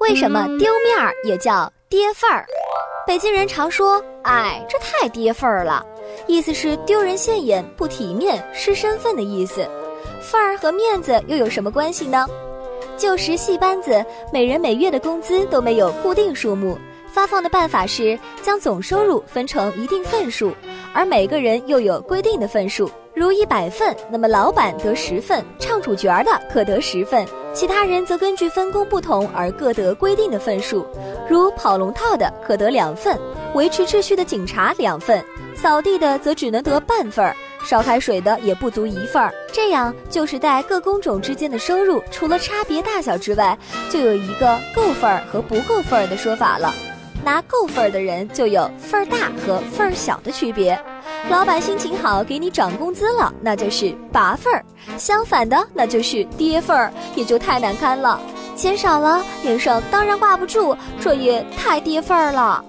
为什么丢面儿也叫跌份儿？北京人常说：“哎，这太跌份儿了。”意思是丢人现眼、不体面、失身份的意思。份儿和面子又有什么关系呢？旧时戏班子每人每月的工资都没有固定数目，发放的办法是将总收入分成一定份数，而每个人又有规定的份数。如一百份，那么老板得十份，唱主角的可得十份，其他人则根据分工不同而各得规定的份数。如跑龙套的可得两份，维持秩序的警察两份，扫地的则只能得半份儿，烧开水的也不足一份儿。这样就是在各工种之间的收入除了差别大小之外，就有一个够份儿和不够份儿的说法了。拿够份儿的人就有份儿大和份儿小的区别。老板心情好，给你涨工资了，那就是拔份儿；相反的，那就是跌份儿，也就太难堪了。钱少了，脸上当然挂不住，这也太跌份儿了。